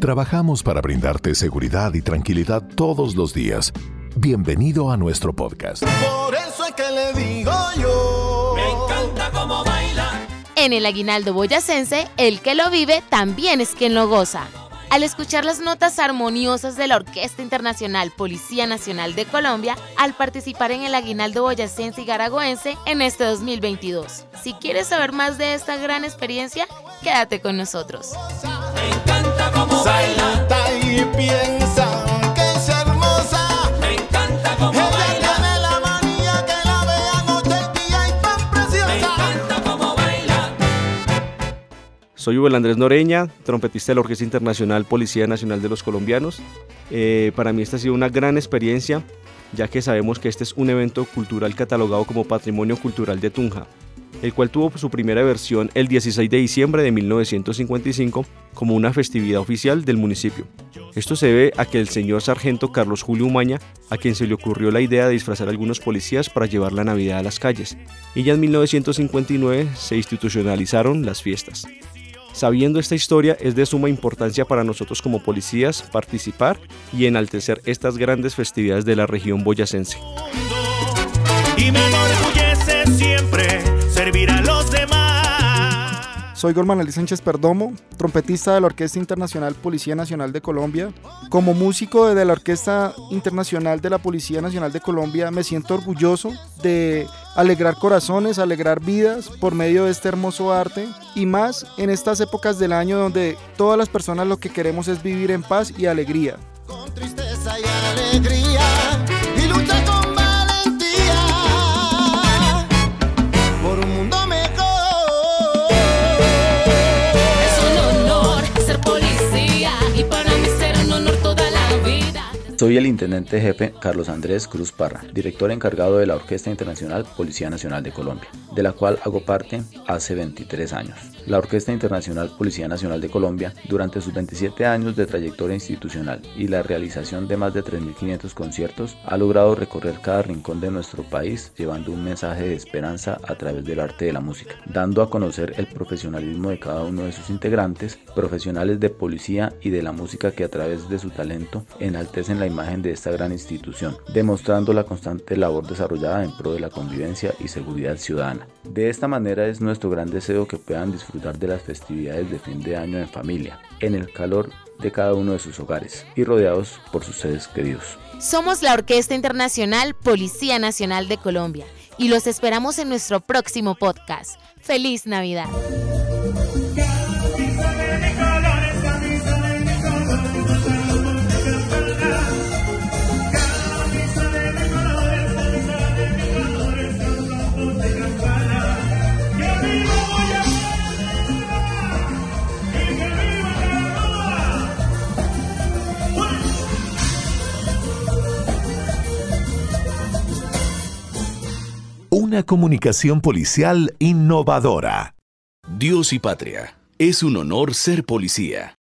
Trabajamos para brindarte seguridad y tranquilidad todos los días. Bienvenido a nuestro podcast. Por eso es que le digo yo. Me encanta cómo baila. En el aguinaldo boyacense, el que lo vive también es quien lo goza. Al escuchar las notas armoniosas de la Orquesta Internacional Policía Nacional de Colombia, al participar en el aguinaldo boyacense y garagoense en este 2022. Si quieres saber más de esta gran experiencia, quédate con nosotros. Soy Hugo Andrés Noreña, trompetista de la Orquesta Internacional Policía Nacional de los Colombianos. Eh, para mí esta ha sido una gran experiencia, ya que sabemos que este es un evento cultural catalogado como Patrimonio Cultural de Tunja, el cual tuvo su primera versión el 16 de diciembre de 1955 como una festividad oficial del municipio. Esto se debe a que el señor sargento Carlos Julio Umaña, a quien se le ocurrió la idea de disfrazar a algunos policías para llevar la Navidad a las calles, y ya en 1959 se institucionalizaron las fiestas. Sabiendo esta historia, es de suma importancia para nosotros como policías participar y enaltecer estas grandes festividades de la región boyacense. y me los demás. Soy Gorman Ali Sánchez Perdomo, trompetista de la Orquesta Internacional Policía Nacional de Colombia. Como músico de la Orquesta Internacional de la Policía Nacional de Colombia, me siento orgulloso de alegrar corazones, alegrar vidas por medio de este hermoso arte y más en estas épocas del año donde todas las personas lo que queremos es vivir en paz y alegría. Con tristeza y alegría. Soy el intendente jefe Carlos Andrés Cruz Parra, director encargado de la Orquesta Internacional Policía Nacional de Colombia, de la cual hago parte hace 23 años. La Orquesta Internacional Policía Nacional de Colombia, durante sus 27 años de trayectoria institucional y la realización de más de 3.500 conciertos, ha logrado recorrer cada rincón de nuestro país llevando un mensaje de esperanza a través del arte de la música, dando a conocer el profesionalismo de cada uno de sus integrantes, profesionales de policía y de la música que a través de su talento enaltecen la imagen de esta gran institución, demostrando la constante labor desarrollada en pro de la convivencia y seguridad ciudadana. De esta manera es nuestro gran deseo que puedan disfrutar de las festividades de fin de año en familia, en el calor de cada uno de sus hogares y rodeados por sus seres queridos. Somos la Orquesta Internacional Policía Nacional de Colombia y los esperamos en nuestro próximo podcast. ¡Feliz Navidad! Una comunicación policial innovadora. Dios y patria. Es un honor ser policía.